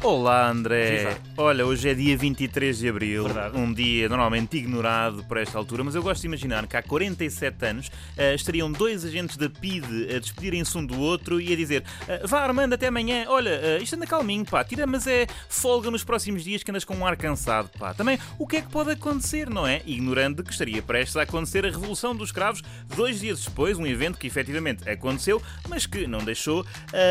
Olá André, Viva. olha, hoje é dia 23 de Abril, Verdade. um dia normalmente ignorado por esta altura, mas eu gosto de imaginar que há 47 anos eh, estariam dois agentes da PIDE a despedirem-se um do outro e a dizer eh, vá Armando, até amanhã, olha, eh, isto anda calminho, pá, tira, mas é folga nos próximos dias que andas com um ar cansado, pá. Também, o que é que pode acontecer, não é? Ignorando que estaria prestes a acontecer a Revolução dos Cravos dois dias depois, um evento que efetivamente aconteceu, mas que não deixou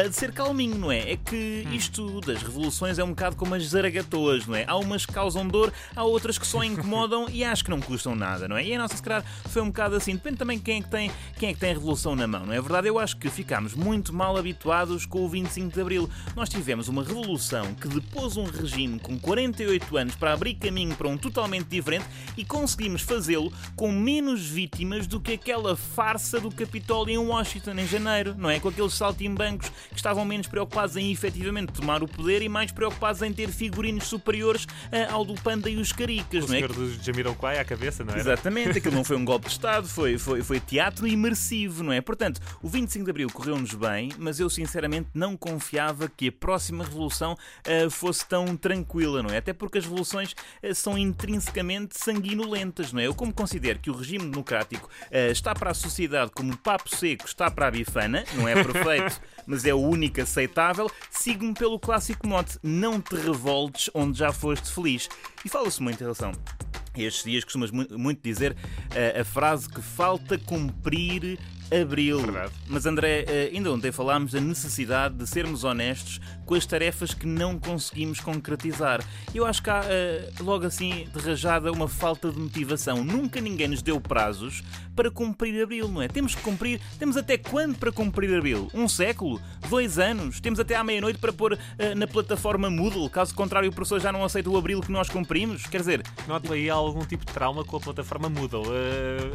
de ser calminho, não é? É que isto das revoluções é um bocado como as zaragatoas, não é? Há umas que causam dor, há outras que só incomodam e acho que não custam nada, não é? E a nossa, se calhar, foi um bocado assim. Depende também quem é que tem, quem é que tem a revolução na mão, não é verdade? Eu acho que ficámos muito mal habituados com o 25 de Abril. Nós tivemos uma revolução que depôs um regime com 48 anos para abrir caminho para um totalmente diferente e conseguimos fazê-lo com menos vítimas do que aquela farsa do Capitólio em Washington em janeiro, não é? Com aqueles saltimbancos que estavam menos preocupados em efetivamente tomar o poder e mais preocupados em ter figurinos superiores ah, ao do Panda e os Caricas, O não é? senhor do Jamiroquai à cabeça, não é? Exatamente, aquilo não foi um golpe de Estado, foi, foi, foi teatro imersivo, não é? Portanto, o 25 de Abril correu-nos bem, mas eu sinceramente não confiava que a próxima revolução ah, fosse tão tranquila, não é? Até porque as revoluções ah, são intrinsecamente sanguinolentas, não é? Eu como considero que o regime democrático está para a sociedade como o papo seco está para a bifana, não é perfeito, mas é o único aceitável, sigo-me pelo clássico mote, não te revoltes onde já foste feliz. E fala-se muito em relação estes dias costumas mu- muito dizer eh, a frase que falta cumprir abril. Verdade. Mas André, eh, ainda ontem falámos da necessidade de sermos honestos com as tarefas que não conseguimos concretizar. Eu acho que há eh, logo assim de rajada uma falta de motivação. Nunca ninguém nos deu prazos para cumprir abril, não é? Temos que cumprir, temos até quando para cumprir abril? Um século? Dois anos? Temos até à meia-noite para pôr eh, na plataforma Moodle, caso contrário o professor já não aceita o abril que nós cumprimos? Quer dizer, Noto aí algum tipo de trauma com a plataforma Moodle.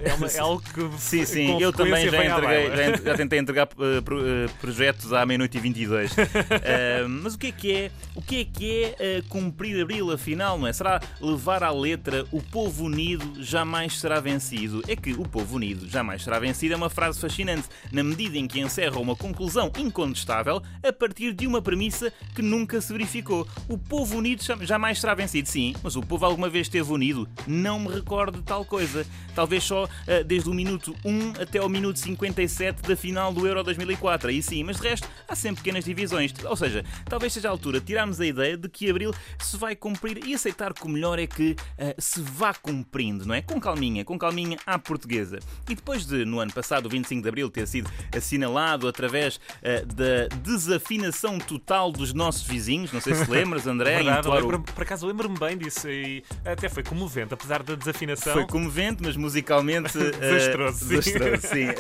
É, uma- é algo que. Sim, sim, eu também frequência já, entreguei, já, já tentei entregar eh, pro- eh, projetos à meia-noite e 22. Eh, mas o que é que é? O que é que é eh, cumprir abril, afinal, não é? Será levar à letra o povo unido jamais será vencido? É que o povo unido jamais será vencido é uma frase fascinante, na medida em que encerra uma conclusão incontestável a partir de uma premissa que nunca se verificou. O povo unido jam- jamais será vencido, sim, mas o povo alguma vez esteve unido? Não me recordo de tal coisa. Talvez só desde o minuto 1 até ao minuto 57 da final do Euro 2004. Aí sim, mas de resto há sempre pequenas divisões. Ou seja, talvez seja a altura de tirarmos a ideia de que Abril se vai cumprir e aceitar que o melhor é que eh, se vá cumprindo, não é? Com calminha, com calminha à portuguesa. E depois de, no ano passado, o 25 de Abril, ter sido assinalado através eh, da desafinação total dos nossos vizinhos, não sei se lembras, André, Verdade, entoar o- lembro-me- por acaso lembro-me bem disso e até foi comovente, apesar da desafinação. Foi comovente, mas musicalmente Desastroso, sim. desastroso, sim.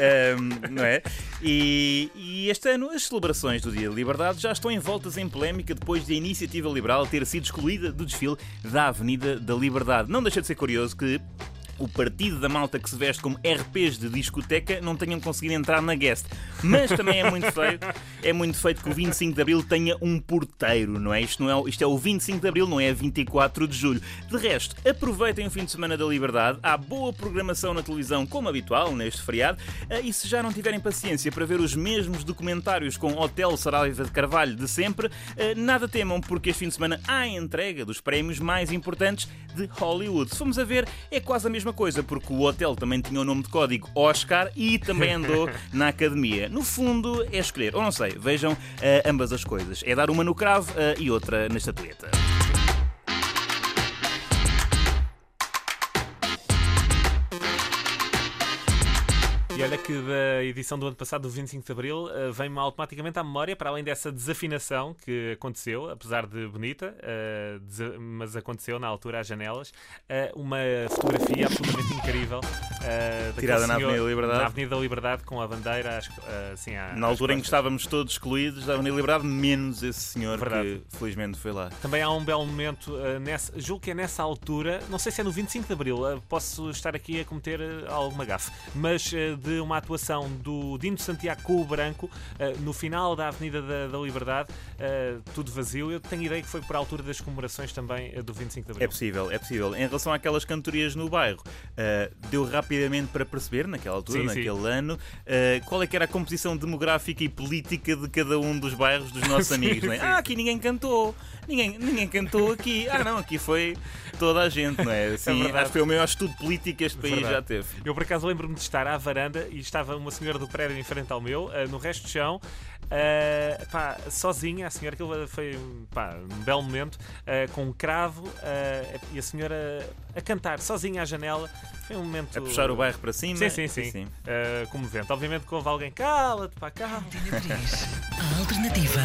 Não é? E, e este ano as celebrações do Dia da Liberdade já estão envoltas em polémica depois de a iniciativa liberal ter sido excluída do desfile da Avenida da Liberdade. Não deixa de ser curioso que o partido da malta que se veste como RPs de discoteca não tenham conseguido entrar na guest. Mas também é muito feio, é muito feio que o 25 de Abril tenha um porteiro, não é? Isto, não é, isto é o 25 de Abril, não é 24 de Julho. De resto, aproveitem o fim de semana da Liberdade, há boa programação na televisão, como habitual neste feriado, eh, e se já não tiverem paciência para ver os mesmos documentários com Hotel Saraiva de Carvalho de sempre, eh, nada temam, porque este fim de semana há entrega dos prémios mais importantes de Hollywood. Se formos a ver, é quase a mesma coisa, porque o hotel também tinha o nome de código Oscar e também andou na academia. No fundo, é escolher, ou não sei, vejam eh, ambas as coisas. É dar uma no cravo eh, e outra na estatueta. E olha que da edição do ano passado, do 25 de Abril, eh, vem-me automaticamente à memória, para além dessa desafinação que aconteceu, apesar de bonita, eh, mas aconteceu na altura às janelas, eh, uma fotografia absolutamente incrível. Tirada na Avenida da Liberdade. Na Avenida da Liberdade, com a bandeira assim, à- Na altura em que estávamos todos excluídos da Avenida Liberdade, menos esse senhor Verdade. que felizmente foi lá. Também há um belo momento, nessa, julgo que é nessa altura, não sei se é no 25 de Abril, posso estar aqui a cometer alguma gafe, mas eh, de uma atuação do Dino Santiago com o Branco, eh, no final da Avenida da, da Liberdade, eh, tudo vazio. Eu tenho ideia que foi por altura das comemorações também eh, do 25 de Abril. É possível, é possível. Em relação àquelas cantorias no bairro, deu rapidamente para perceber, naquela altura, Sim, sim. naquele ano, eh, qual é que era a composição demográfica e política de cada um dos bairros dos nossos Sim, amigos. é? sim. Ah, aqui ninguém cantou. Ninguém, ninguém cantou aqui. Ah, não, aqui foi toda a gente, não é? Assim, verdade. acho que foi o maior estudo político que este país Verdade. já teve. Eu por acaso lembro-me de estar à varanda e estava uma senhora do prédio em frente ao meu, eh, no resto do chão, eh, pá, sozinha, a senhora, aquilo foi pá, um belo momento, eh, com um cravo e a senhora a cantar sozinha à janela. Foi um momento. A puxar o bairro para cima. Sim, sim, sim. Eh, comovente. Obviamente que houve alguém, cala-te, pá, cala Antena 3. A alternativa